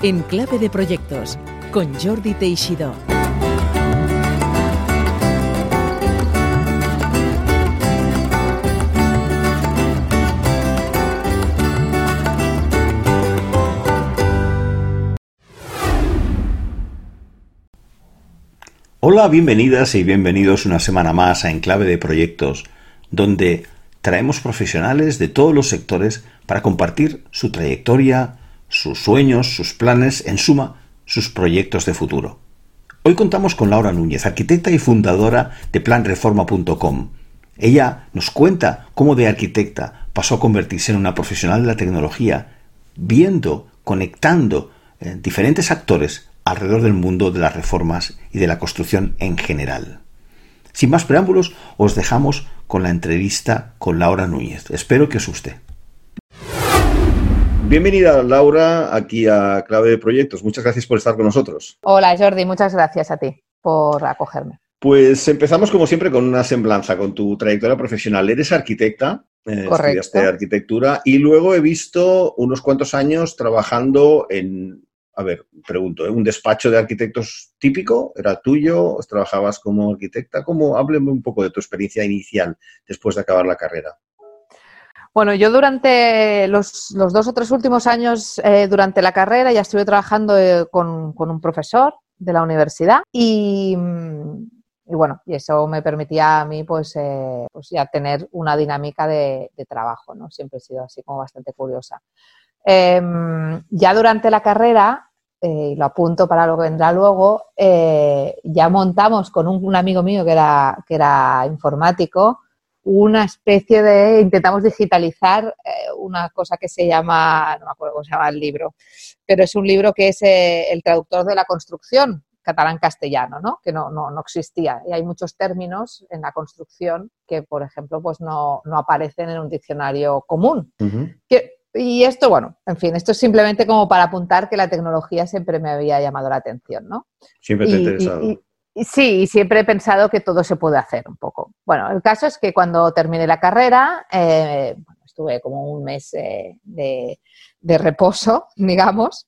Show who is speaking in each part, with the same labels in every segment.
Speaker 1: En Clave de Proyectos, con Jordi Teixidó.
Speaker 2: Hola, bienvenidas y bienvenidos una semana más a Enclave de Proyectos, donde traemos profesionales de todos los sectores para compartir su trayectoria, sus sueños, sus planes, en suma, sus proyectos de futuro. Hoy contamos con Laura Núñez, arquitecta y fundadora de planreforma.com. Ella nos cuenta cómo de arquitecta pasó a convertirse en una profesional de la tecnología, viendo, conectando eh, diferentes actores alrededor del mundo de las reformas y de la construcción en general. Sin más preámbulos, os dejamos con la entrevista con Laura Núñez. Espero que os guste. Bienvenida Laura aquí a Clave de Proyectos. Muchas gracias por estar con nosotros.
Speaker 3: Hola Jordi, muchas gracias a ti por acogerme.
Speaker 2: Pues empezamos como siempre con una semblanza, con tu trayectoria profesional. Eres arquitecta, eh, estudiaste arquitectura y luego he visto unos cuantos años trabajando en a ver, pregunto, ¿eh? ¿un despacho de arquitectos típico era tuyo? ¿Trabajabas como arquitecta? ¿Cómo? Hábleme un poco de tu experiencia inicial después de acabar la carrera.
Speaker 3: Bueno, yo durante los, dos o tres últimos años eh, durante la carrera ya estuve trabajando eh, con, un profesor de la universidad y, bueno, y eso me permitía a mí pues, pues ya tener una dinámica de, trabajo, ¿no? Siempre he sido así como bastante curiosa. Em, ya durante la carrera eh, y lo apunto para lo que vendrá luego, eh, ya montamos con un, amigo mío que era, que era informático una especie de, intentamos digitalizar eh, una cosa que se llama, no me acuerdo cómo se llama el libro, pero es un libro que es el traductor de la construcción, catalán-castellano, ¿no? que no, no, no, existía. Y hay muchos términos en la construcción que, por ejemplo, pues no, no aparecen en un diccionario común. que, y esto, bueno, en fin, esto es simplemente como para apuntar que la tecnología siempre me había llamado la atención, ¿no?
Speaker 2: Siempre te ha interesado.
Speaker 3: Sí, y siempre he pensado que todo se puede hacer un poco. Bueno, el caso es que cuando terminé la carrera, eh, estuve como un mes eh, de, reposo, digamos,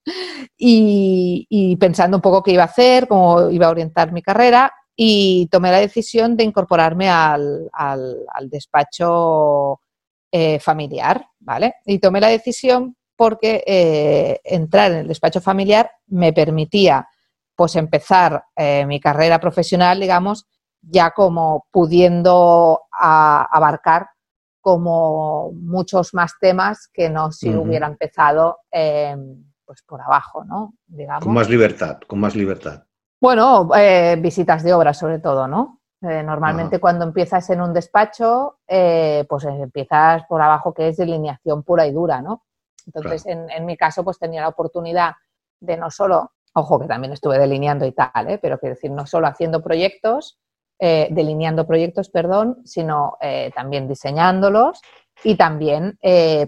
Speaker 3: y, pensando un poco qué iba a hacer, cómo iba a orientar mi carrera, y tomé la decisión de incorporarme al, al, al despacho eh, familiar, ¿vale? Y tomé la decisión porque eh, entrar en el despacho familiar me permitía pues empezar eh, mi carrera profesional, digamos, ya como pudiendo abarcar como muchos más temas que no si hubiera empezado pues por abajo, ¿no?
Speaker 2: Digamos. Con más libertad, con más libertad.
Speaker 3: Bueno, visitas de obra sobre todo, ¿no? Eh, normalmente cuando empiezas en un despacho, eh, pues empiezas por abajo que es delineación pura y dura, ¿no? Entonces, en, mi caso, pues tenía la oportunidad de no solo, ojo que también estuve delineando y tal, ¿eh? pero quiero decir, no solo haciendo proyectos, delineando proyectos, perdón, sino también diseñándolos y también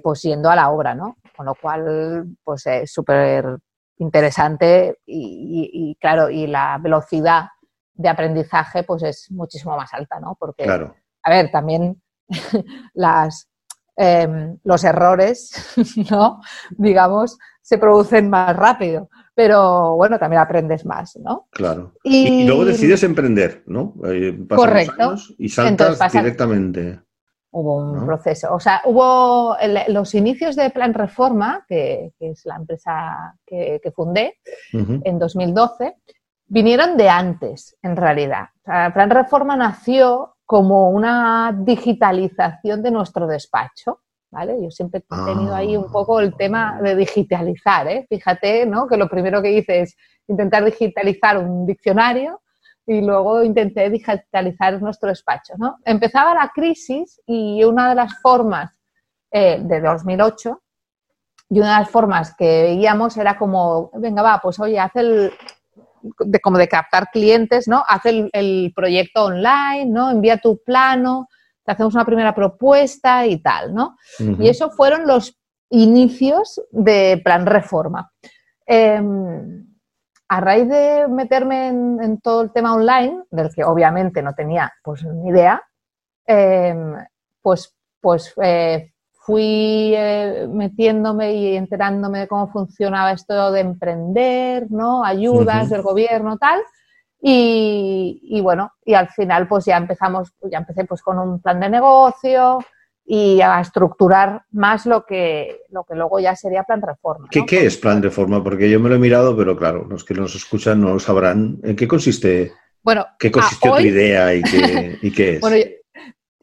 Speaker 3: pues yendo a la obra, ¿no? Con lo cual, pues es súper interesante y, claro, y la velocidad de aprendizaje pues es muchísimo más alta, ¿no? Porque, a ver, también las, em, los errores, ¿no? Digamos, se producen más rápido, pero bueno, también aprendes más, ¿no?
Speaker 2: Claro. Y, luego decides emprender, ¿no?
Speaker 3: Eh, correcto.
Speaker 2: y saltas directamente.
Speaker 3: Hubo un proceso, o sea, hubo los inicios de Plan Reforma, que, es la empresa que, fundé en 2012, vinieron de antes, en realidad. O sea, Plan Reforma nació como una digitalización de nuestro despacho. ¿Vale? Yo siempre he tenido ahí un poco el tema de digitalizar, ¿eh? Fíjate, ¿no? Que lo primero que hice es intentar digitalizar un diccionario y luego intenté digitalizar nuestro despacho, ¿no? Empezaba la crisis y una de las formas eh, de 2008 y una de las formas que veíamos era como, venga, va, pues oye, haz el, de, como de captar clientes, ¿no? Haz el, proyecto online, ¿no? Envía tu plano, te hacemos una primera propuesta y tal, ¿no? Y eso fueron los inicios de Plan Reforma. Em, a raíz de meterme en, todo el tema online, del que obviamente no tenía pues ni idea, em, pues, pues eh, fui eh, metiéndome y enterándome de cómo funcionaba esto de emprender, ¿no? Ayudas del gobierno, tal. Y, bueno, y al final pues ya empezamos, ya empecé pues con un plan de negocio y a estructurar más lo que, lo que luego ya sería plan reforma.
Speaker 2: ¿Qué, ¿Qué, es plan reforma? Porque yo me lo he mirado, pero claro, los que nos escuchan no lo sabrán. ¿En qué consiste?
Speaker 3: Bueno,
Speaker 2: ¿qué consistió tu idea y qué, y qué es?
Speaker 3: Bueno,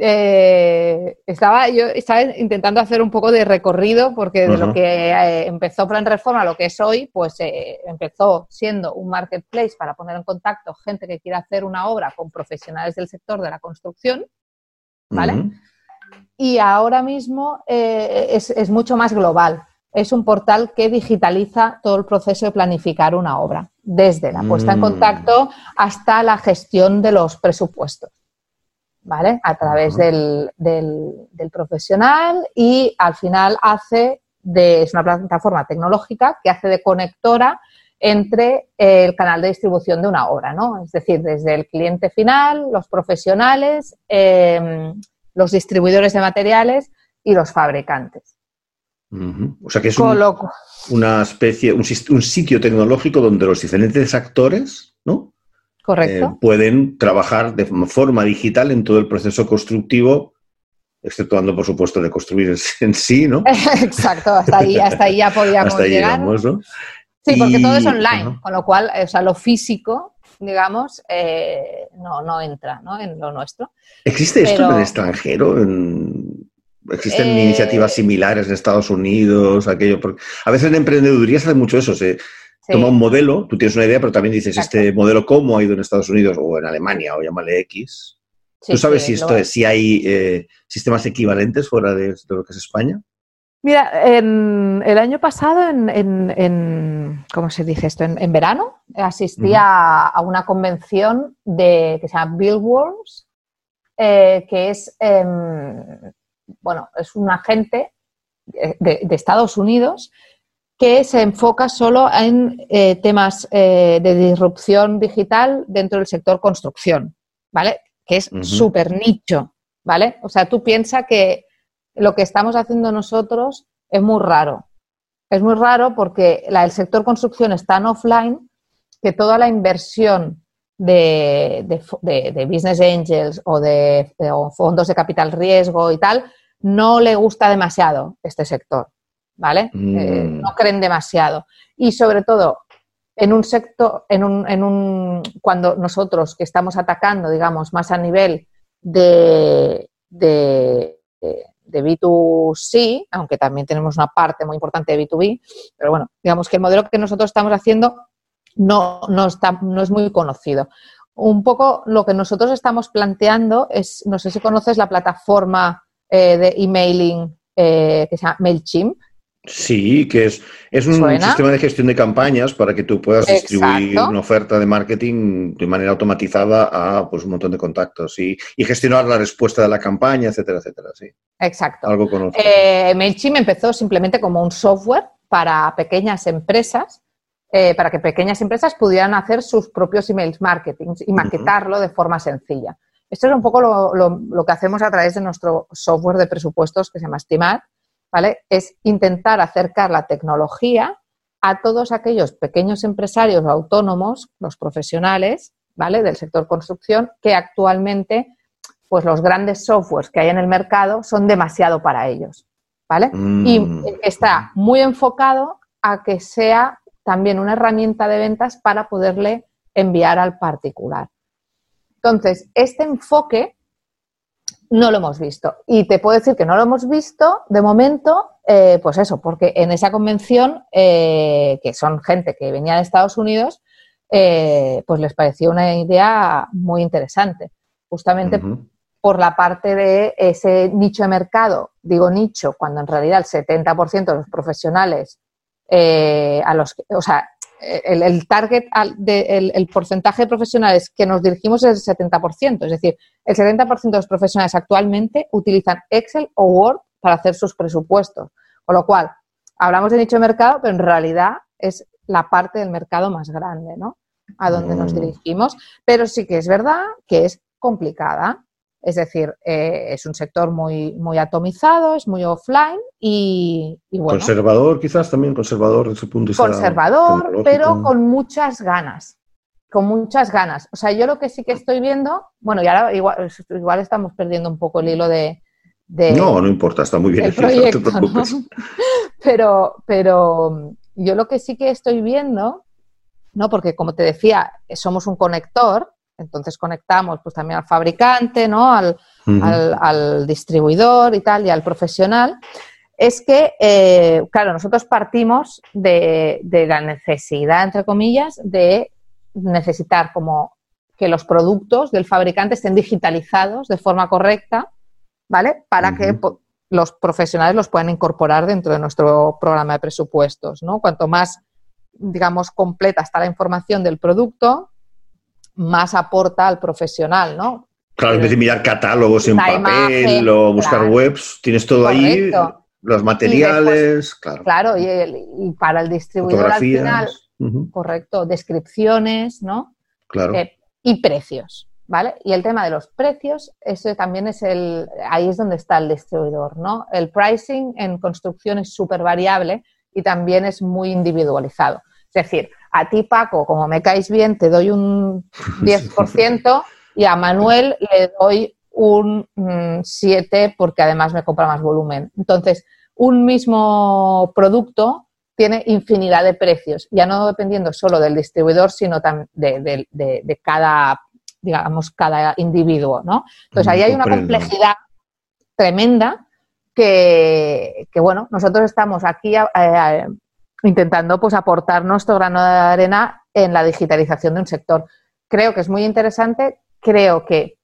Speaker 3: eh, estaba yo estaba intentando hacer un poco de recorrido porque de lo que eh, empezó Plan Reforma a lo que es hoy, pues eh, empezó siendo un marketplace para poner en contacto gente que quiera hacer una obra con profesionales del sector de la construcción, ¿vale? Y ahora mismo es, es, mucho más global. Es un portal que digitaliza todo el proceso de planificar una obra, desde la puesta en mm. contacto hasta la gestión de los presupuestos. ¿Vale? A través del, del, profesional y al final hace de, es una plataforma tecnológica que hace de conectora entre el canal de distribución de una obra, ¿no? Es decir, desde el cliente final, los profesionales, em, los distribuidores de materiales y los fabricantes.
Speaker 2: O sea que es una especie, un, un, sitio tecnológico donde los diferentes actores.
Speaker 3: Correcto.
Speaker 2: Eh, pueden trabajar de forma digital en todo el proceso constructivo, exceptuando, por supuesto, de construir en sí, ¿no?
Speaker 3: Exacto, hasta ahí, hasta ahí ya podíamos llegar. Sí, porque todo es online, con lo cual, o sea, lo físico, digamos, eh, no, no entra ¿no? en lo nuestro.
Speaker 2: ¿Existe esto en el extranjero? ¿Existen eh, iniciativas similares en Estados Unidos? Aquello? a veces en emprendeduría se hace mucho eso. Se, Toma un modelo, tú tienes una idea, pero también dices, este modelo cómo ha ido en Estados Unidos o en Alemania, o llámale X. ¿Tú sabes si, esto, si hay eh, sistemas equivalentes fuera de, lo que es España?
Speaker 3: Mira, el año pasado, en, ¿cómo se dice esto? En, verano, asistí a, una convención de, que se llama Billworms, eh, que es, em, bueno, es un agente de, de Estados Unidos que se enfoca solo en eh, temas eh, de disrupción digital dentro del sector construcción, ¿vale? Que es súper nicho, ¿vale? O sea, tú piensas que lo que estamos haciendo nosotros es muy raro. Es muy raro porque el sector construcción está en offline que toda la inversión de, business angels o de fondos de capital riesgo y tal no le gusta demasiado este sector. ¿Vale? Eh, mm. no creen demasiado. Y sobre todo, en un sector, en un, en un, cuando nosotros que estamos atacando, digamos, más a nivel de, de, de, B2C, aunque también tenemos una parte muy importante de B2B, pero bueno, digamos que el modelo que nosotros estamos haciendo no, no, está, no es muy conocido. Un poco lo que nosotros estamos planteando es, no sé si conoces la plataforma eh, de emailing eh, que se llama MailChimp,
Speaker 2: Sí, que es, es un sistema de gestión de campañas para que tú puedas distribuir una oferta de marketing de manera automatizada a pues, un montón de contactos y, gestionar la respuesta de la campaña, etcétera, etcétera. Sí.
Speaker 3: Exacto. Algo eh, MailChimp empezó simplemente como un software para pequeñas empresas, eh, para que pequeñas empresas pudieran hacer sus propios emails marketing y maquetarlo de forma sencilla. Esto es un poco lo, lo, que hacemos a través de nuestro software de presupuestos que se llama Estimar ¿vale? Es intentar acercar la tecnología a todos aquellos pequeños empresarios autónomos, los profesionales, ¿vale? Del sector construcción, que actualmente, pues los grandes softwares que hay en el mercado son demasiado para ellos, ¿vale? Y mm. está muy enfocado a que sea también una herramienta de ventas para poderle enviar al particular. Entonces, este enfoque no lo hemos visto. Y te puedo decir que no lo hemos visto de momento, eh, pues eso, porque en esa convención, eh, que son gente que venía de Estados Unidos, eh, pues les pareció una idea muy interesante, justamente por la parte de ese nicho de mercado. Digo nicho, cuando en realidad el 70% de los profesionales a los o sea, el, target, el, porcentaje de profesionales que nos dirigimos es el 70%. Es decir, el 70% de los profesionales actualmente utilizan Excel o Word para hacer sus presupuestos. Con lo cual, hablamos de nicho de mercado, pero en realidad es la parte del mercado más grande, ¿no? A donde nos mm. dirigimos. Pero sí que es verdad que es complicada. Es decir, eh, es un sector muy, muy atomizado, es muy offline y, bueno.
Speaker 2: Conservador, quizás también, conservador desde su punto de vista.
Speaker 3: Conservador, pero con muchas ganas. Con muchas ganas. O sea, yo lo que sí que estoy viendo, bueno, y ahora igual, igual estamos perdiendo un poco el hilo de.
Speaker 2: no, no importa, está muy bien.
Speaker 3: El proyecto, no Pero, pero yo lo que sí que estoy viendo, ¿no? Porque como te decía, somos un conector, entonces conectamos pues también al fabricante, ¿no? Al, al, distribuidor y tal, y al profesional. Es que, eh, claro, nosotros partimos de, de, la necesidad, entre comillas, de necesitar como que los productos del fabricante estén digitalizados de forma correcta, ¿vale? Para que los profesionales los puedan incorporar dentro de nuestro programa de presupuestos, ¿no? Cuanto más, digamos, completa está la información del producto, más aporta al profesional, ¿no?
Speaker 2: Claro, en vez de mirar catálogos en papel o buscar webs, tienes todo ahí, los materiales, claro.
Speaker 3: Claro, y, para el distribuidor al final, correcto, descripciones, ¿no?
Speaker 2: Claro.
Speaker 3: Eh, y precios, ¿vale? Y el tema de los precios, ese también es el, ahí es donde está el distribuidor, ¿no? El pricing en construcción es súper variable y también es muy individualizado. Es decir, a ti, Paco, como me caes bien, te doy un 10% y a Manuel le doy un 7 mm, porque además me compra más volumen. Entonces, un mismo producto tiene infinidad de precios, ya no dependiendo solo del distribuidor, sino también de, cada, digamos, cada individuo, ¿no? Entonces, ahí hay una complejidad tremenda que, bueno, nosotros estamos aquí eh, intentando pues, aportar nuestro grano de arena en la digitalización de un sector. Creo que es muy interesante, creo que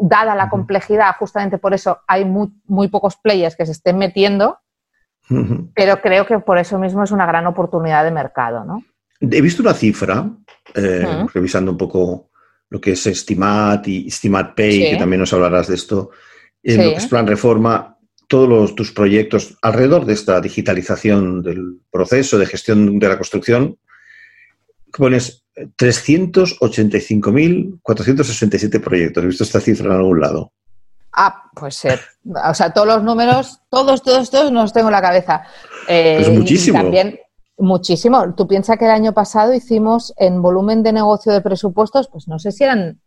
Speaker 3: dada la complejidad, justamente por eso hay muy, pocos players que se estén metiendo, pero creo que por eso mismo es una gran oportunidad de mercado. ¿no?
Speaker 2: He visto una cifra, eh, revisando un poco lo que es Estimat y Estimat Pay, que también nos hablarás de esto, en lo que es plan reforma, todos tus proyectos alrededor de esta digitalización del proceso de gestión de la construcción, pones 385.467 proyectos. ¿He visto esta cifra en algún lado?
Speaker 3: Ah, pues ser. O sea, todos los números, todos, todos, todos no los tengo en la cabeza.
Speaker 2: Eh, es muchísimo.
Speaker 3: También, muchísimo. Tú piensas que el año pasado hicimos en volumen de negocio de presupuestos, pues no sé si eran,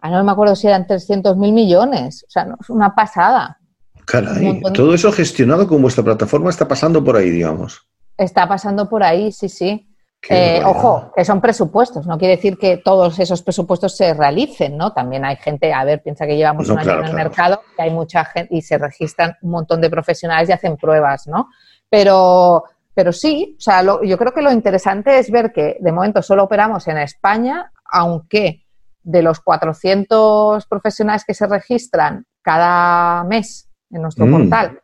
Speaker 3: ah, no me acuerdo si eran 300.000 millones. O sea, no, es una pasada.
Speaker 2: Caray, todo eso gestionado con vuestra plataforma está pasando por ahí, digamos.
Speaker 3: Está pasando por ahí, sí, sí. Eh, ojo, que son presupuestos, no quiere decir que todos esos presupuestos se realicen, ¿no? También hay gente, a ver, piensa que llevamos un año en el mercado y hay mucha gente y se registran un montón de profesionales y hacen pruebas, ¿no? Pero, pero sí, o sea, yo creo que lo interesante es ver que de momento solo operamos en España, aunque de los 400 profesionales que se registran cada mes en nuestro mm. portal.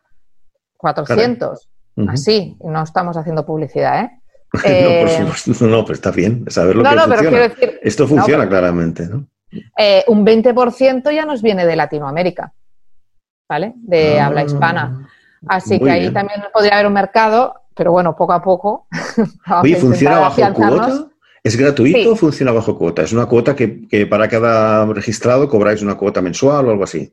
Speaker 3: 400. Así, no estamos haciendo publicidad, ¿eh?
Speaker 2: no, por eh, supuesto, no, pero está bien saber lo que no, funciona. Pero decir, Esto funciona claramente, ¿no?
Speaker 3: Eh, un 20% ya nos viene de Latinoamérica, ¿vale? De ah, habla hispana. Así que ahí también podría haber un mercado, pero bueno, poco a poco.
Speaker 2: Oye, ¿funciona bajo cuota? ¿Es gratuito o funciona bajo cuota? ¿Es una cuota que, que, para cada registrado cobráis una cuota mensual o algo así?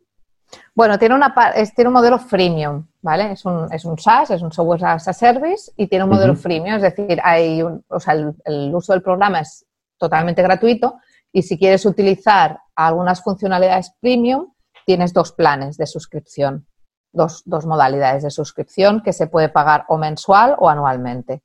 Speaker 3: Bueno, tiene, una, tiene un modelo freemium, ¿vale? Es un, es un SaaS, es un software as a service y tiene un modelo freemium, es decir, hay o sea, el, uso del programa es totalmente gratuito y si quieres utilizar algunas funcionalidades premium, tienes dos planes de suscripción, dos, modalidades de suscripción que se puede pagar o mensual o anualmente.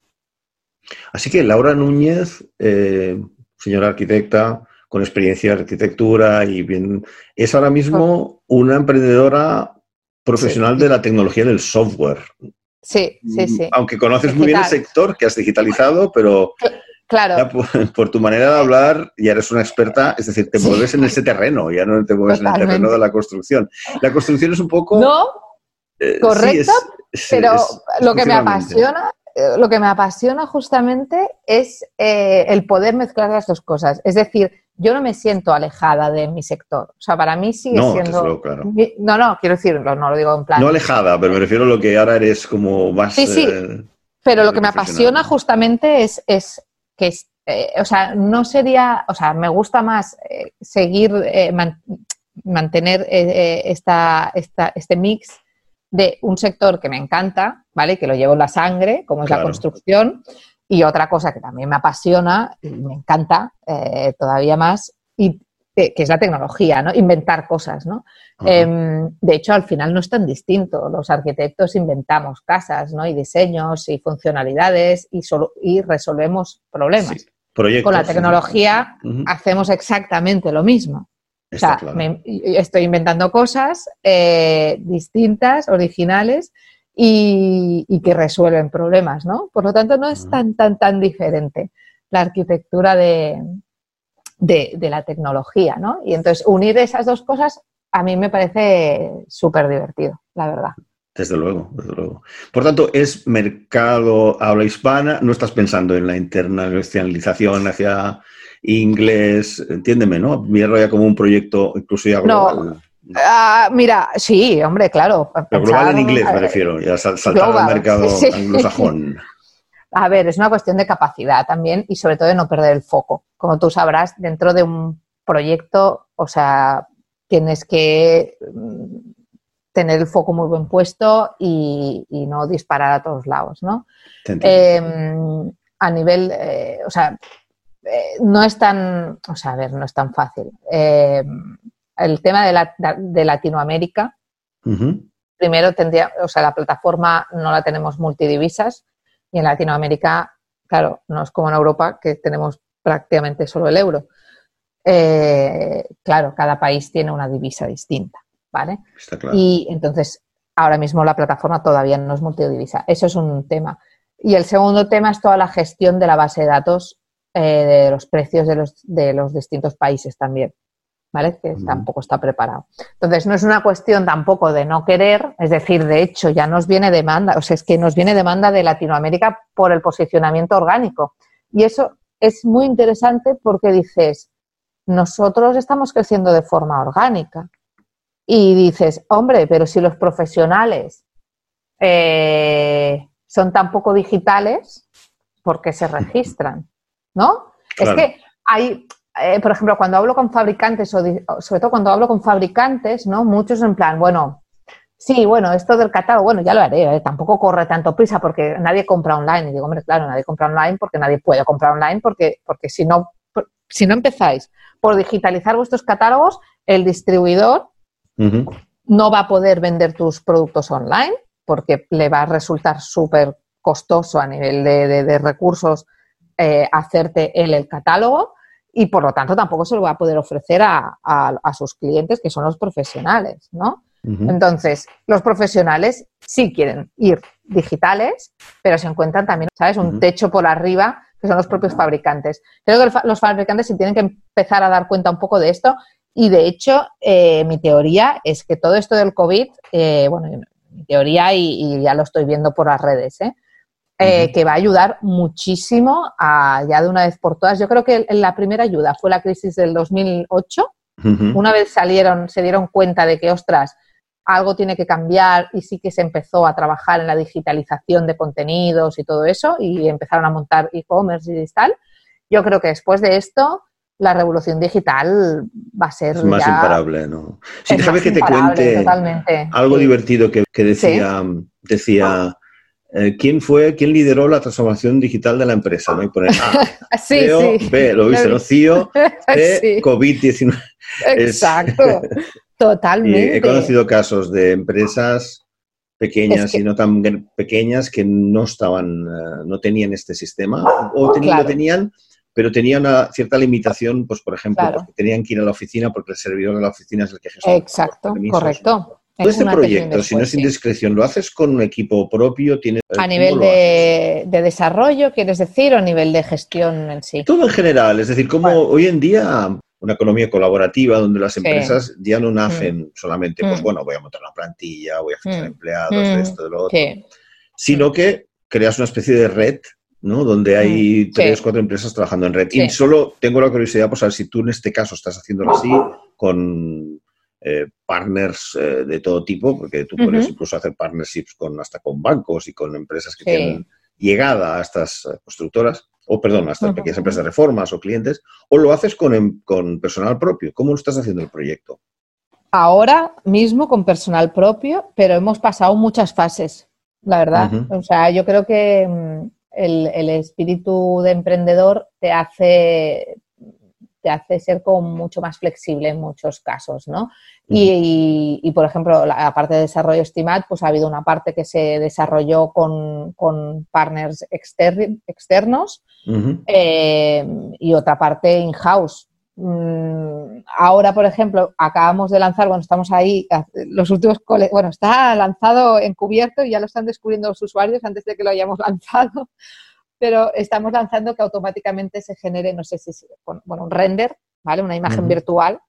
Speaker 2: Así que Laura Núñez, eh, señora arquitecta, con experiencia de arquitectura y bien, es ahora mismo una emprendedora profesional de la tecnología del software.
Speaker 3: Sí, sí, sí.
Speaker 2: Aunque conoces muy bien el sector que has digitalizado, pero
Speaker 3: claro.
Speaker 2: por, tu manera de hablar ya eres una experta, es decir, te mueves en ese terreno, ya no te mueves en el terreno de la construcción. La construcción es un poco...
Speaker 3: No, eh, correcto, pero lo que me apasiona eh, lo que me apasiona justamente es eh, el poder mezclar las dos cosas. Es decir, yo no me siento alejada de mi sector. O sea, para mí sigue siendo. No, no, quiero decirlo, no lo digo en plan.
Speaker 2: No alejada, pero me refiero a lo que ahora eres como más.
Speaker 3: Sí, sí. Eh, pero lo que me apasiona justamente es, es que, es, eh, o sea, no sería. O sea, me gusta más eh, seguir mantener eh, esta, este mix de un sector que me encanta, ¿vale? Que lo llevo en la sangre, como es la construcción, y otra cosa que también me apasiona y me encanta eh, todavía más, y, que es la tecnología, ¿no? Inventar cosas, ¿no? Em, de hecho, al final no es tan distinto. Los arquitectos inventamos casas, ¿no? Y diseños y funcionalidades y, solo, y resolvemos problemas. Con la tecnología hacemos exactamente lo mismo. o sea, estoy inventando cosas eh, distintas, originales y, que resuelven problemas, ¿no? Por lo tanto, no es tan, tan, tan diferente la arquitectura de, de, la tecnología, ¿no? Y entonces unir esas dos cosas a mí me parece súper divertido, la verdad.
Speaker 2: Desde luego, desde luego. Por tanto, es mercado habla hispana, no estás pensando en la internacionalización hacia inglés, entiéndeme, ¿no? Mira ya como un proyecto incluso ya global.
Speaker 3: Ah, mira, sí, hombre, claro.
Speaker 2: Pero global en inglés me refiero, ya saltar al mercado anglosajón.
Speaker 3: A ver, es una cuestión de capacidad también y sobre todo de no perder el foco. Como tú sabrás, dentro de un proyecto, o sea, tienes que mm, tener el foco muy buen puesto y, no disparar a todos lados, ¿no? Em, a nivel, eh, o sea, eh, no es tan, o sea, a ver, no es tan fácil. El tema de, Latinoamérica, primero tendría, o sea, la plataforma no la tenemos multidivisas, y en Latinoamérica, claro, no es como en Europa que tenemos prácticamente solo el euro. Eh, claro, cada país tiene una divisa distinta, ¿vale?
Speaker 2: Está claro.
Speaker 3: Y entonces, ahora mismo la plataforma todavía no es multidivisa. Eso es un tema. Y el segundo tema es toda la gestión de la base de datos eh, de los precios de los, de los distintos países también. ¿Vale? Que tampoco está preparado. Entonces, no es una cuestión tampoco de no querer, es decir, de hecho, ya nos viene demanda, o sea, es que nos viene demanda de Latinoamérica por el posicionamiento orgánico. Y eso es muy interesante porque dices, nosotros estamos creciendo de forma orgánica. Y dices, hombre, pero si los profesionales eh, son tan poco digitales, ¿por qué se registran? ¿No? Es que hay, eh, por ejemplo, cuando hablo con fabricantes, o sobre todo cuando hablo con fabricantes, ¿no? Muchos en plan, bueno, sí, bueno, esto del catálogo, bueno, ya lo haré, ¿eh? tampoco corre tanto prisa porque nadie compra online. Y digo, hombre, claro, nadie compra online porque nadie puede comprar online porque, porque si, no, si no empezáis por digitalizar vuestros catálogos, el distribuidor no va a poder vender tus productos online porque le va a resultar súper costoso a nivel de, recursos eh, hacerte él el catálogo y por lo tanto tampoco se lo va a poder ofrecer a, sus clientes que son los profesionales, ¿no? Entonces, los profesionales sí quieren ir digitales, pero se encuentran también, ¿sabes? Un techo por arriba, que son los propios fabricantes. Creo que los fabricantes se tienen que empezar a dar cuenta un poco de esto y, de hecho, eh, mi teoría es que todo esto del COVID, eh, bueno, mi teoría y, y, ya lo estoy viendo por las redes, ¿eh? Eh, que va a ayudar muchísimo a, ya de una vez por todas. Yo creo que la primera ayuda fue la crisis del 2008. Una vez salieron, se dieron cuenta de que, ostras, algo tiene que cambiar y sí que se empezó a trabajar en la digitalización de contenidos y todo eso y empezaron a montar e-commerce y tal. Yo creo que después de esto la revolución digital va a ser
Speaker 2: más imparable, ¿no? Si déjame que te cuente algo divertido que, decía, decía eh, quién fue, quién lideró la transformación digital de la empresa, ¿no? Y poner A,
Speaker 3: sí, CEO,
Speaker 2: B, lo viste, ¿no? CEO, C, COVID-19.
Speaker 3: Exacto, totalmente.
Speaker 2: he conocido casos de empresas pequeñas y no tan pequeñas que no estaban, eh, no tenían este sistema, o tenían, lo tenían, pero tenían una cierta limitación, pues por ejemplo, porque tenían que ir a la oficina porque el servidor de la oficina es el que gestiona.
Speaker 3: Exacto, correcto.
Speaker 2: Este proyecto, si no es indiscreción, ¿lo haces con un equipo propio? ¿Tienes,
Speaker 3: ¿A nivel de, desarrollo, quieres decir, o a nivel de gestión en sí?
Speaker 2: Todo en general, es decir, como hoy en día una economía colaborativa donde las empresas ya no nacen mm. solamente, pues mm. bueno, voy a montar una plantilla, voy a fichar mm. empleados, esto, de lo otro, sino que creas una especie de red ¿no? Donde hay tres, cuatro empresas trabajando en red. Y solo tengo la curiosidad por saber si tú en este caso estás haciéndolo así con eh, partners eh, de todo tipo, porque tú puedes incluso hacer partnerships con hasta con bancos y con empresas que tienen llegada a estas eh, constructoras, o perdón, a estas pequeñas empresas de reformas o clientes, o lo haces con, em, con personal propio. ¿Cómo lo estás haciendo el proyecto?
Speaker 3: ahora mismo con personal propio, pero hemos pasado muchas fases, la verdad. O sea, yo creo que mm, el, espíritu de emprendedor te hace, te hace ser como mucho más flexible en muchos casos, ¿no? y, por ejemplo, la, parte de desarrollo Estimat, pues ha habido una parte que se desarrolló con, partners externos eh, y otra parte in-house. Mm, ahora, por ejemplo, acabamos de lanzar, bueno, estamos ahí, los últimos, bueno, está lanzado encubierto y ya lo están descubriendo los usuarios antes de que lo hayamos lanzado, pero estamos lanzando que automáticamente se genere, no sé si, bueno, un render, ¿vale? Una imagen virtual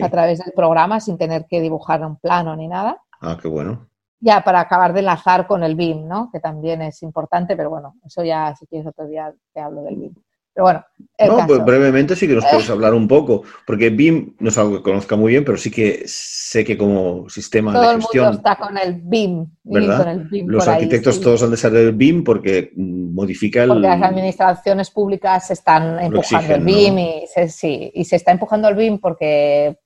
Speaker 3: a través del programa sin tener que dibujar un plano ni nada.
Speaker 2: Ah, qué bueno.
Speaker 3: Ya, para acabar de enlazar con el BIM, ¿no? Que también es importante, pero bueno, eso ya, si quieres otro día te hablo del BIM. Pero bueno.
Speaker 2: no, pues brevemente sí que nos puedes hablar un poco, porque BIM no es algo que conozca muy bien, pero sí que sé que como sistema
Speaker 3: de
Speaker 2: gestión.
Speaker 3: Todo el mundo está con el BIM.
Speaker 2: ¿verdad? Los arquitectos todos han de saber el BIM porque modifica el.
Speaker 3: Porque las administraciones públicas están empujando el BIM y, se, sí, y se está empujando el BIM porque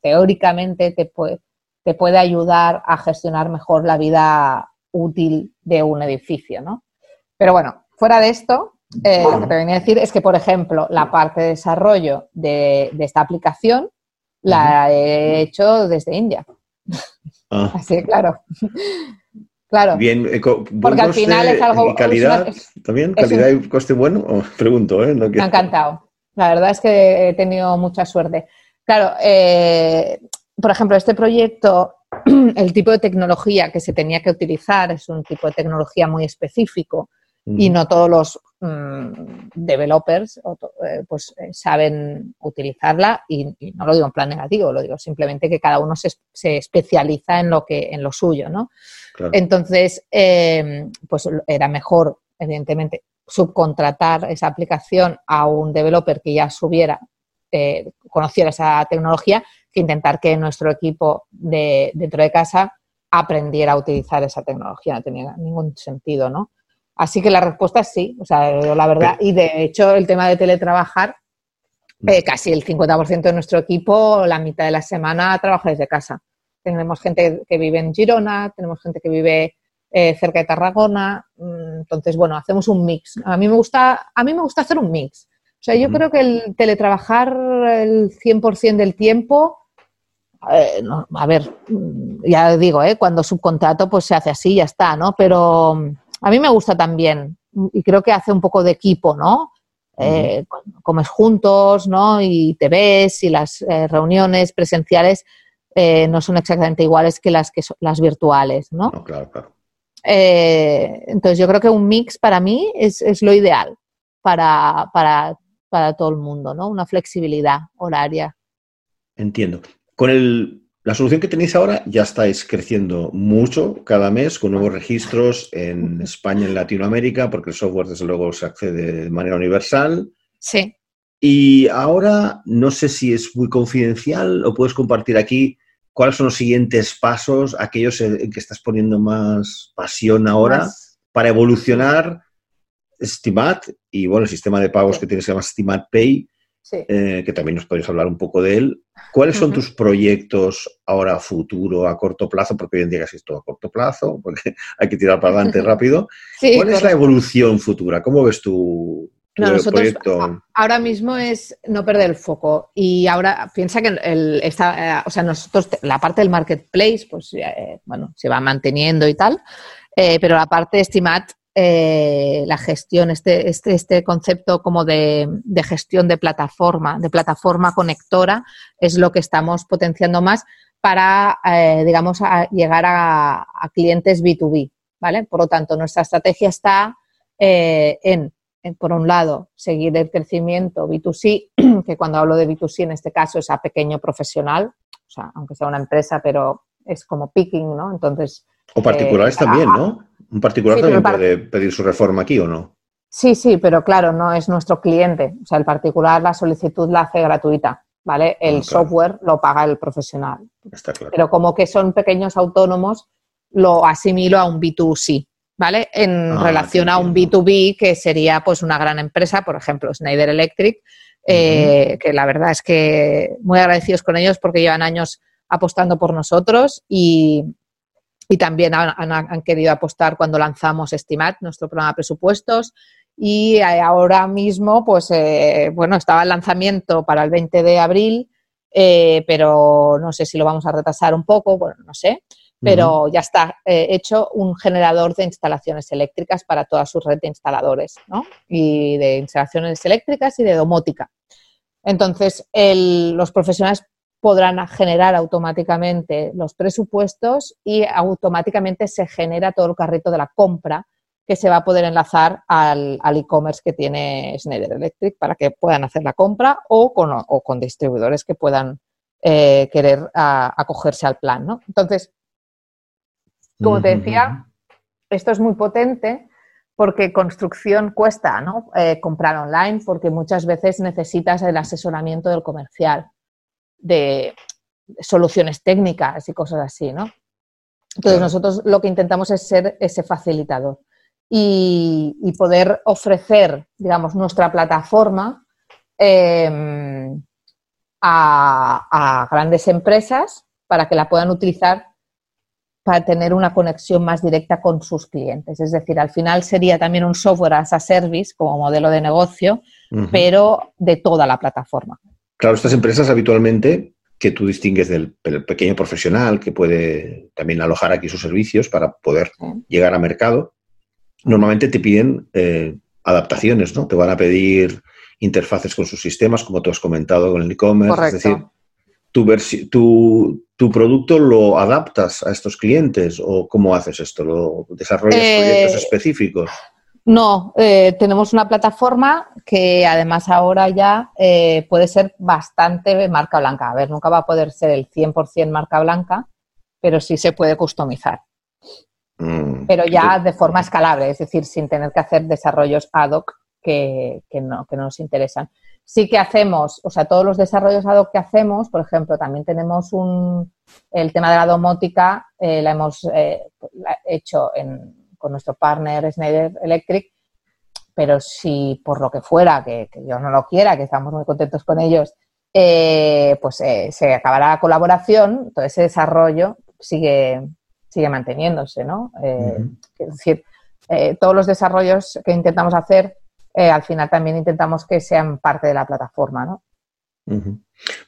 Speaker 3: teóricamente te puede, te puede ayudar a gestionar mejor la vida útil de un edificio, ¿no? Pero bueno, fuera de esto, eh, lo que te venía a decir es que, por ejemplo, la parte de desarrollo de, esta aplicación la he hecho desde India. Ah. Así que, claro. claro.
Speaker 2: Bien, eh, porque al final es algo. calidad también? ¿Calidad y coste bueno? pregunto, ¿eh?
Speaker 3: Me ha encantado. La verdad es que he tenido mucha suerte. Claro, eh, por ejemplo, este proyecto, el tipo de tecnología que se tenía que utilizar es un tipo de tecnología muy específico y no todos los mm, developers eh, pues, eh, saben utilizarla y, no lo digo en plan negativo, lo digo simplemente que cada uno se, especializa en lo, que, en lo suyo, ¿no? Entonces, em, pues era mejor, evidentemente, subcontratar esa aplicación a un developer que ya subiera, eh, conociera esa tecnología, que intentar que nuestro equipo de, dentro de casa aprendiera a utilizar esa tecnología. No tenía ningún sentido, ¿no? Así que la respuesta es sí, o sea, la verdad, y de hecho el tema de teletrabajar, eh, casi el 50% de nuestro equipo, la mitad de la semana trabaja desde casa. Tenemos gente que vive en Girona, tenemos gente que vive eh, cerca de Tarragona, mm, entonces bueno, hacemos un mix. A mí me gusta, a mí me gusta hacer un mix. O sea, yo creo que el teletrabajar el 100% del tiempo, eh, a ver, mm, ya digo, eh, cuando subcontrato pues se hace así, ya está, ¿no? Pero a mí me gusta también y creo que hace un poco de equipo, ¿no? Eh, comes juntos, ¿no? Y te ves y las eh, reuniones presenciales eh, no son exactamente iguales que las que son, las virtuales, ¿no?
Speaker 2: claro, claro.
Speaker 3: entonces yo creo que un mix para mí es, es lo ideal para, para, para todo el mundo, ¿no? Una flexibilidad horaria.
Speaker 2: Entiendo. Con el la solución que tenéis ahora ya estáis creciendo mucho cada mes con nuevos registros en España, en Latinoamérica, porque el software desde luego se accede de manera universal.
Speaker 3: Sí.
Speaker 2: Y ahora no sé si es muy confidencial o puedes compartir aquí cuáles son los siguientes pasos, aquellos en que estás poniendo más pasión ahora para evolucionar Stimat y bueno, el sistema de pagos que tienes se llama Stimat Pay eh, que también nos podéis hablar un poco de él. ¿Cuáles son tus proyectos ahora a futuro, a corto plazo? Porque hoy en día casi es todo a corto plazo, porque hay que tirar para adelante rápido. ¿Cuál es la evolución futura? ¿Cómo ves tu, proyecto?
Speaker 3: Ahora mismo es no perder el foco y ahora piensa que el, esta, eh, o sea, nosotros la parte del marketplace, pues eh, bueno, se va manteniendo y tal, pero la parte de Estimat eh, la gestión, este, este, este concepto como de, gestión de plataforma, de plataforma conectora, es lo que estamos potenciando más para, eh, digamos, llegar a, clientes B2B, ¿vale? Por lo tanto, nuestra estrategia está eh, en, por un lado, seguir el crecimiento B2C, que cuando hablo de B2C en este caso es a pequeño profesional, o sea, aunque sea una empresa, pero es como picking, ¿no? Entonces...
Speaker 2: O particulares también, ¿no? ¿Un particular también puede pedir su reforma aquí o no?
Speaker 3: Sí, sí, pero claro, no es nuestro cliente. O sea, el particular la solicitud la hace gratuita, ¿vale? El ah, software lo paga el profesional.
Speaker 2: Está claro.
Speaker 3: Pero como que son pequeños autónomos, lo asimilo a un B2C, ¿vale? En ah, relación a un B2B que sería pues una gran empresa, por ejemplo, Schneider Electric, que la verdad es que muy agradecidos con ellos porque llevan años apostando por nosotros y, también han, querido apostar cuando lanzamos Estimat, nuestro programa de presupuestos. Y ahora mismo, pues, bueno, estaba el lanzamiento para el 20 de abril, pero no sé si lo vamos a retrasar un poco, bueno, no sé pero ya está eh, hecho un generador de instalaciones eléctricas para toda su red de instaladores, ¿no? Y de instalaciones eléctricas y de domótica. Entonces, los profesionales podrán generar automáticamente los presupuestos y automáticamente se genera todo el carrito de la compra que se va a poder enlazar al, e-commerce que tiene Schneider Electric para que puedan hacer la compra o con, distribuidores que puedan eh, querer acogerse al plan. ¿no? Entonces, como te decía, esto es muy potente porque construcción cuesta, ¿no? Eh, comprar online, porque muchas veces necesitas el asesoramiento del comercial, de soluciones técnicas y cosas así, ¿no? Entonces nosotros lo que intentamos es ser ese facilitador y, poder ofrecer, digamos, nuestra plataforma em, a grandes empresas para que la puedan utilizar para tener una conexión más directa con sus clientes. Es decir, al final sería también un software as a service como modelo de negocio, pero de toda la plataforma.
Speaker 2: Claro, estas empresas habitualmente que tú distingues del, pequeño profesional que puede también alojar aquí sus servicios para poder llegar a mercado, normalmente te piden eh, adaptaciones, ¿no? Te van a pedir interfaces con sus sistemas, como tú has comentado con el e-commerce. Es decir, tu, tu, ¿Tu producto lo adaptas a estos clientes o cómo haces esto? ¿Lo desarrollas proyectos eh, específicos?
Speaker 3: No, eh, tenemos una plataforma que además ahora ya eh, puede ser bastante marca blanca. A ver, nunca va a poder ser el 100% marca blanca, pero sí se puede customizar. Mm, pero ya de forma escalable, es decir, sin tener que hacer desarrollos ad hoc que, no, que no nos interesan sí que hacemos, o sea, todos los desarrollos ad hoc que hacemos, por ejemplo, también tenemos un, el tema de la domótica, eh, la hemos eh, hecho con nuestro partner Schneider Electric, pero si por lo que fuera, que, yo no lo quiera, que estamos muy contentos con ellos, eh, pues se acabará la colaboración, todo ese desarrollo sigue, sigue manteniéndose, ¿no? Es decir, todos los desarrollos que intentamos hacer eh, al final también intentamos que sean parte de la plataforma, ¿no?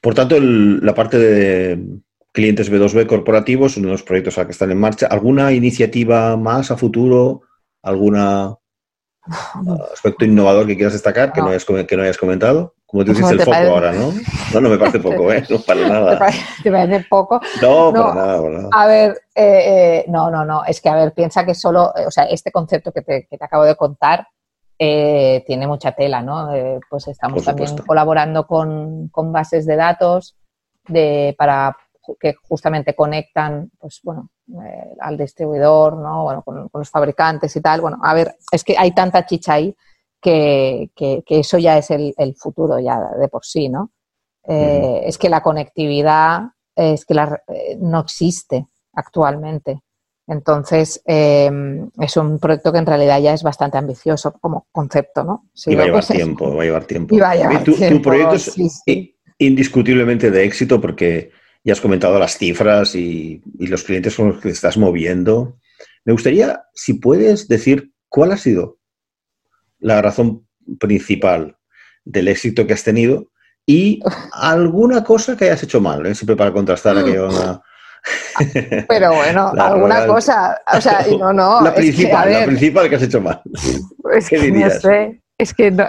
Speaker 2: Por tanto, la parte de clientes B2B corporativos, uno de los proyectos a que están en marcha, ¿alguna iniciativa más a futuro? ¿Algún aspecto innovador que quieras destacar que, no hayas, que no hayas comentado? Como tú dices, el foco ahora, ¿no? No, no me parece poco, ¿eh? No para nada.
Speaker 3: ¿Te parece, poco?
Speaker 2: No, para nada,
Speaker 3: A ver, eh, eh, no, no, no. Es que, a ver, piensa que solo, o sea, este concepto que te, que te acabo de contar eh, tiene mucha tela, ¿no? Eh, pues estamos también colaborando con, bases de datos de, para que justamente conectan, pues bueno, eh, al distribuidor, ¿no? Bueno, con, los fabricantes y tal. Bueno, a ver, es que hay tanta chicha ahí que, eso ya es el, futuro ya de por sí, ¿no? Es que la conectividad es que no existe actualmente. Entonces, em, es un proyecto que en realidad ya es bastante ambicioso como concepto, ¿no?
Speaker 2: y va a llevar tiempo, va a llevar tiempo.
Speaker 3: Y va a llevar tu,
Speaker 2: tu, proyecto es indiscutiblemente de éxito porque ya has comentado las cifras y, los clientes con los que te estás moviendo. Me gustaría, si puedes decir cuál ha sido la razón principal del éxito que has tenido y alguna cosa que hayas hecho mal, ¿eh? siempre para contrastar aquello.
Speaker 3: Pero bueno, alguna cosa, o sea, no, no.
Speaker 2: La principal, que, la principal que has hecho mal.
Speaker 3: Es ¿Qué que No sé. Es que no.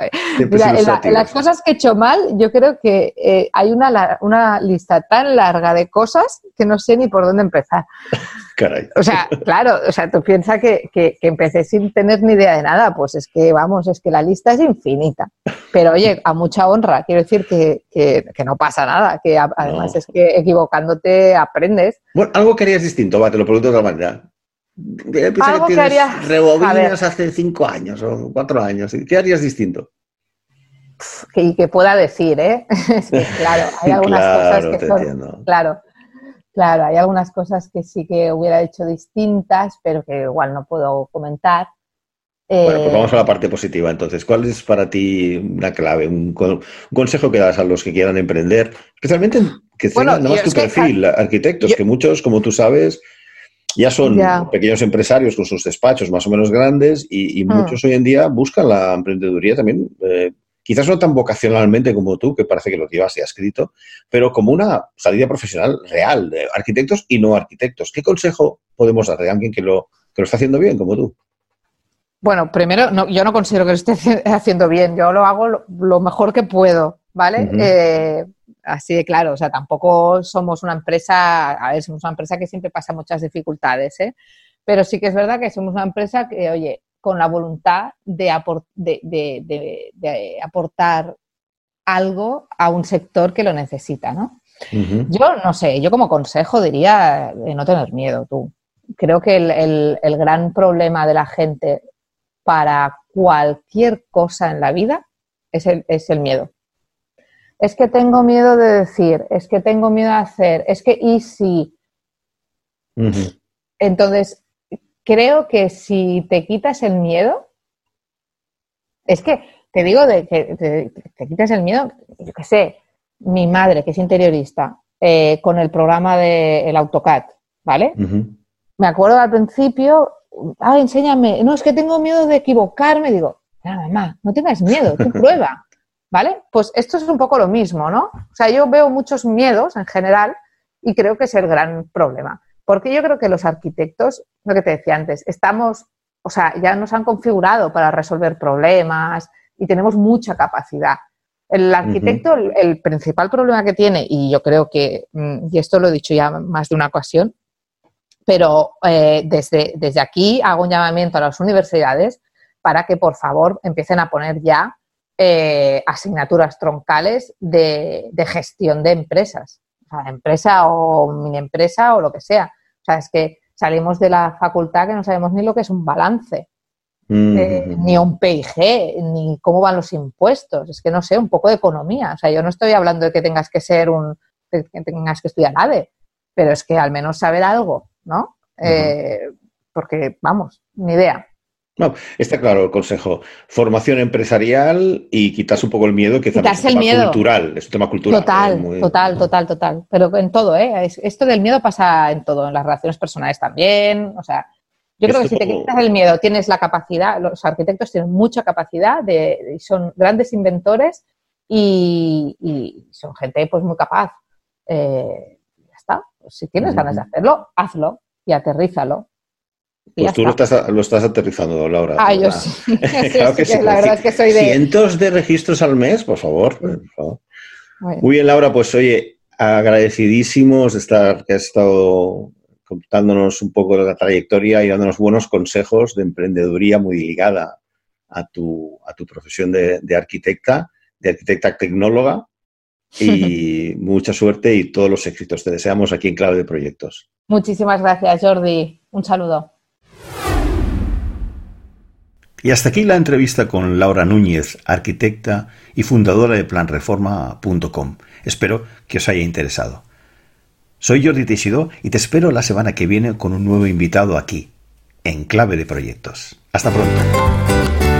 Speaker 3: Mira, en, las cosas que he hecho mal, yo creo que eh, hay una, una lista tan larga de cosas que no sé ni por dónde empezar.
Speaker 2: Caray.
Speaker 3: O sea, claro, o sea, tú piensas que, que, empecé sin tener ni idea de nada, pues es que, vamos, es que la lista es infinita. Pero oye, a mucha honra, quiero decir que, que no pasa nada, que además es que equivocándote aprendes.
Speaker 2: Bueno, algo que harías distinto, va, te lo pregunto de otra manera.
Speaker 3: Algo que, harías
Speaker 2: rebobinas hace cinco años o cuatro años. ¿Qué harías distinto?
Speaker 3: Y que, pueda decir, ¿eh? claro, hay algunas cosas que son, claro, claro, hay algunas cosas que sí que hubiera hecho distintas, pero que igual no puedo comentar.
Speaker 2: bueno, pues vamos a la parte positiva. Entonces, ¿cuál es para ti una clave, un, consejo que das a los que quieran emprender, especialmente que tengan más tu perfil, arquitectos, que muchos, como tú sabes, ya son pequeños empresarios con sus despachos más o menos grandes y, hmm. muchos hoy en día buscan la emprendeduría también, eh, quizás no tan vocacionalmente como tú, que parece que lo llevas ya escrito, pero como una salida profesional real de arquitectos y no arquitectos. ¿Qué consejo podemos dar de alguien que lo, que lo está haciendo bien como tú?
Speaker 3: Bueno, primero, no, yo no considero que lo esté haciendo bien, yo lo hago lo, mejor que puedo, ¿vale? Eh, así de claro, o sea, tampoco somos una empresa, a ver, somos una empresa que siempre pasa muchas dificultades, ¿eh? Pero sí que es verdad que somos una empresa que, oye, con la voluntad de, aportar algo a un sector que lo necesita, ¿no? Yo no sé, yo como consejo diría no tener miedo, tú. Creo que el, el gran problema de la gente para cualquier cosa en la vida es el, es el miedo. Es que tengo miedo de decir, es que tengo miedo de hacer, es que y si. Entonces, creo que si te quitas el miedo, es que te digo de que te, quitas el miedo, yo qué sé, mi madre, que es interiorista, eh, con el programa del el AutoCAD, ¿vale? Me acuerdo al principio ah, enséñame, no, es que tengo miedo de equivocarme, digo, nada mamá, no tengas miedo, tú prueba, ¿vale? Pues esto es un poco lo mismo, ¿no? O sea, yo veo muchos miedos en general y creo que es el gran problema, porque yo creo que los arquitectos, lo que te decía antes, estamos, o sea, ya nos han configurado para resolver problemas y tenemos mucha capacidad. El arquitecto, el, principal problema que tiene, y yo creo que, mm, y esto lo he dicho ya más de una ocasión, pero eh, desde, desde aquí hago un llamamiento a las universidades para que por favor empiecen a poner ya eh, asignaturas troncales de, gestión de empresas, o sea, empresa o mini empresa o lo que sea. O sea, es que salimos de la facultad que no sabemos ni lo que es un balance, mm. eh, ni un PIG, ni cómo van los impuestos. Es que no sé, un poco de economía. O sea, yo no estoy hablando de que tengas que ser un, que tengas que estudiar ADE, pero es que al menos saber algo ¿no? Eh, porque, vamos, ni idea.
Speaker 2: No, está claro el consejo. Formación empresarial y quitarse un poco el miedo, que es un tema cultural, es un tema cultural.
Speaker 3: Total, total, total, total. Pero en todo, ¿eh? Esto del miedo pasa en todo, en las relaciones personales también. O sea, yo creo que si te quitas el miedo, tienes la capacidad, los arquitectos tienen mucha capacidad, de, son grandes inventores y, son gente pues muy capaz. Eh, pues si tienes ganas de hacerlo, hazlo y aterrízalo.
Speaker 2: Pues tú lo estás, aterrizando, Laura.
Speaker 3: Ah, yo sí. claro que sí. La verdad es que soy de...
Speaker 2: Cientos de registros al mes, por favor. Muy bien, Laura, pues oye, agradecidísimos de estar, que has estado contándonos un poco de la trayectoria y dándonos buenos consejos de emprendeduría muy ligada a tu, a tu profesión de, de arquitecta, de arquitecta tecnóloga y mucha suerte y todos los éxitos. Te deseamos aquí en Clave de Proyectos.
Speaker 3: Muchísimas gracias, Jordi. Un saludo.
Speaker 2: Y hasta aquí la entrevista con Laura Núñez, arquitecta y fundadora de planreforma.com. Espero que os haya interesado. Soy Jordi Teixidó y te espero la semana que viene con un nuevo invitado aquí, en Clave de Proyectos. Hasta pronto.